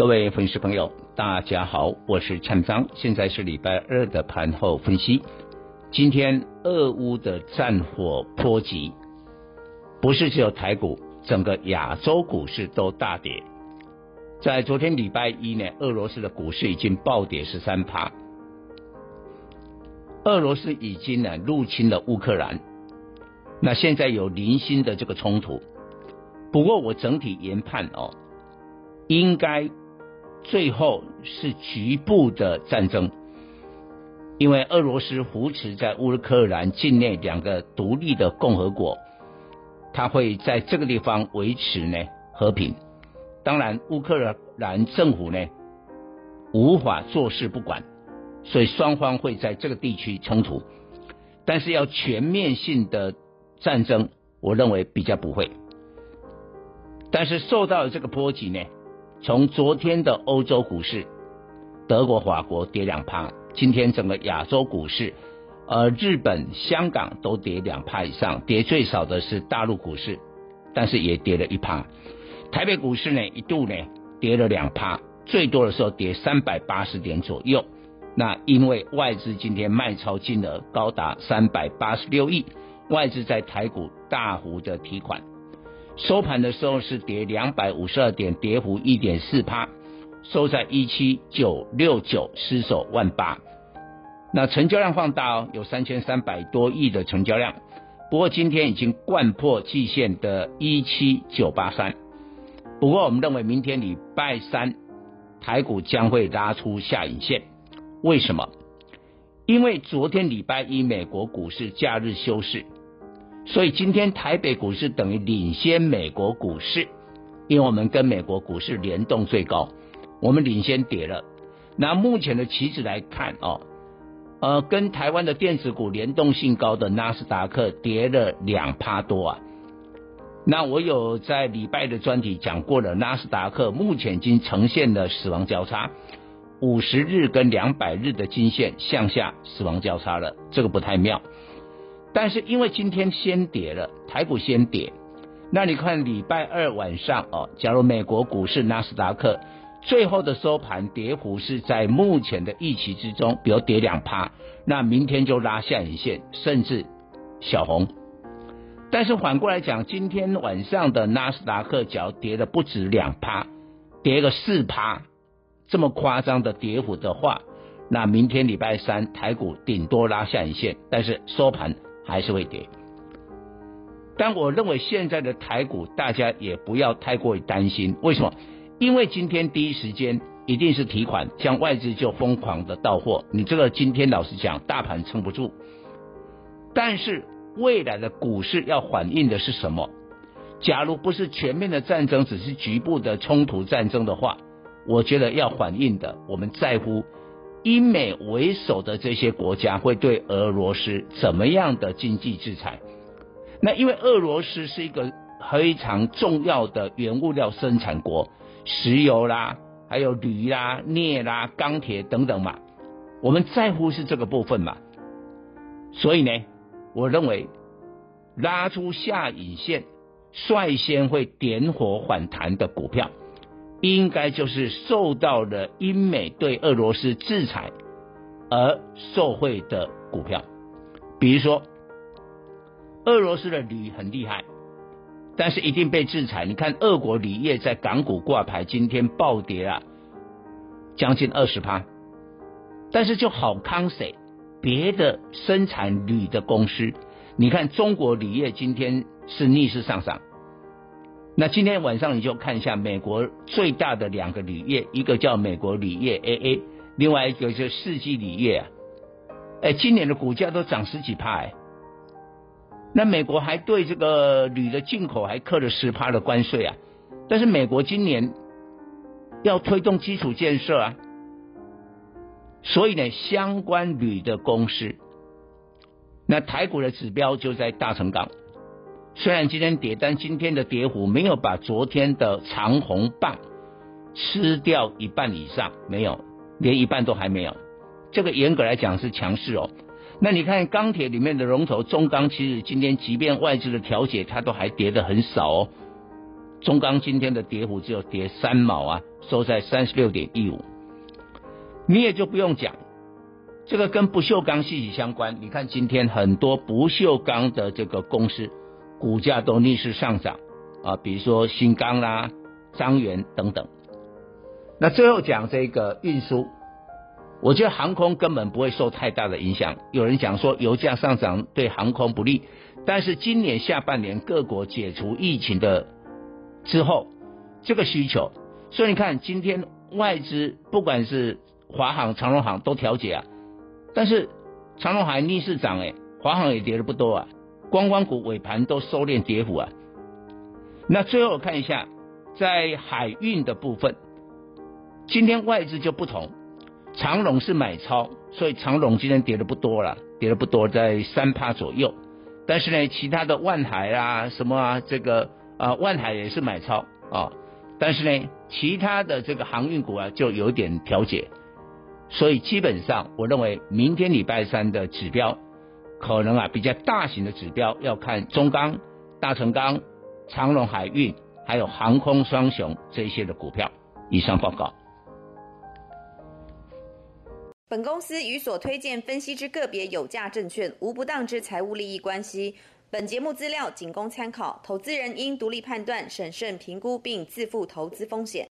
各位粉丝朋友，大家好，我是陈章，现在是礼拜二的盘后分析。今天俄乌的战火波及，不是只有台股，整个亚洲股市都大跌。在昨天礼拜一呢，俄罗斯的股市已经暴跌十三趴。俄罗斯已经呢入侵了乌克兰。那现在有零星的这个冲突，不过我整体研判哦，应该最后是局部的战争，因为俄罗斯扶持在乌克兰境内两个独立的共和国，他会在这个地方维持呢和平。当然，乌克兰政府呢无法坐视不管，所以双方会在这个地区冲突，但是要全面性的。战争，我认为比较不会，但是受到这个波及呢，从昨天的欧洲股市，德国、法国跌两趴，今天整个亚洲股市，呃，日本、香港都跌两趴以上，跌最少的是大陆股市，但是也跌了一趴。台北股市呢一度呢跌了两趴，最多的时候跌三百八十点左右。那因为外资今天卖超金额高达三百八十六亿。外资在台股大幅的提款，收盘的时候是跌两百五十二点，跌幅一点四趴，收在一七九六九，失守万八。那成交量放大哦，有三千三百多亿的成交量，不过今天已经贯破季线的一七九八三。不过我们认为明天礼拜三台股将会拉出下影线，为什么？因为昨天礼拜一美国股市假日休市。所以今天台北股市等于领先美国股市，因为我们跟美国股市联动最高，我们领先跌了。那目前的期指来看哦，呃，跟台湾的电子股联动性高的纳斯达克跌了两趴多啊。那我有在礼拜的专题讲过了，纳斯达克目前已经呈现了死亡交叉，五十日跟两百日的均线向下死亡交叉了，这个不太妙。但是因为今天先跌了，台股先跌，那你看礼拜二晚上哦，假如美国股市纳斯达克最后的收盘跌幅是在目前的预期之中，比如跌两趴，那明天就拉下影线，甚至小红。但是反过来讲，今天晚上的纳斯达克只要跌的不止两趴，跌个四趴，这么夸张的跌幅的话，那明天礼拜三台股顶多拉下影线，但是收盘。还是会跌，但我认为现在的台股大家也不要太过于担心，为什么？因为今天第一时间一定是提款，将外资就疯狂的到货，你这个今天老实讲，大盘撑不住。但是未来的股市要反映的是什么？假如不是全面的战争，只是局部的冲突战争的话，我觉得要反映的，我们在乎。英美为首的这些国家会对俄罗斯怎么样的经济制裁？那因为俄罗斯是一个非常重要的原物料生产国，石油啦，还有铝啦、镍啦、钢铁等等嘛，我们在乎是这个部分嘛。所以呢，我认为拉出下影线，率先会点火反弹的股票。应该就是受到了英美对俄罗斯制裁而受惠的股票，比如说俄罗斯的铝很厉害，但是一定被制裁。你看俄国铝业在港股挂牌，今天暴跌了将近二十趴，但是就好康谁？别的生产铝的公司，你看中国铝业今天是逆势上涨。那今天晚上你就看一下美国最大的两个铝业，一个叫美国铝业 AA，另外一个就是世纪铝业啊，哎，今年的股价都涨十几趴哎。那美国还对这个铝的进口还扣了十趴的关税啊，但是美国今年要推动基础建设啊。所以呢，相关铝的公司，那台股的指标就在大成钢。虽然今天跌，但今天的跌幅没有把昨天的长红棒吃掉一半以上，没有，连一半都还没有。这个严格来讲是强势哦。那你看钢铁里面的龙头中钢，其实今天即便外资的调节，它都还跌得很少哦。中钢今天的跌幅只有跌三毛啊，收在三十六点一五。你也就不用讲，这个跟不锈钢息息相关。你看今天很多不锈钢的这个公司股价都逆势上涨啊，比如说新钢啦、彰源等等。那最后讲这个运输，我觉得航空根本不会受太大的影响。有人讲说油价上涨对航空不利，但是今年下半年各国解除疫情的之后，这个需求，所以你看今天外资不管是华航、长荣航都调节啊，但是长荣还逆势涨诶，华航也跌的不多啊，观光股尾盘都收敛跌幅啊。那最后看一下，在海运的部分，今天外资就不同，长荣是买超，所以长荣今天跌的不多了，跌的不多，在三趴左右。但是呢，其他的万海啊，什么啊，这个啊、万海也是买超啊，但是呢，其他的这个航运股啊，就有点调节。所以基本上，我认为明天礼拜三的指标，可能啊比较大型的指标要看中钢、大成钢、长荣海运，还有航空双雄这一些的股票。以上报告。本公司与所推荐分析之个别有价证券无不当之财务利益关系。本节目资料仅供参考，投资人应独立判断、审慎评估并自负投资风险。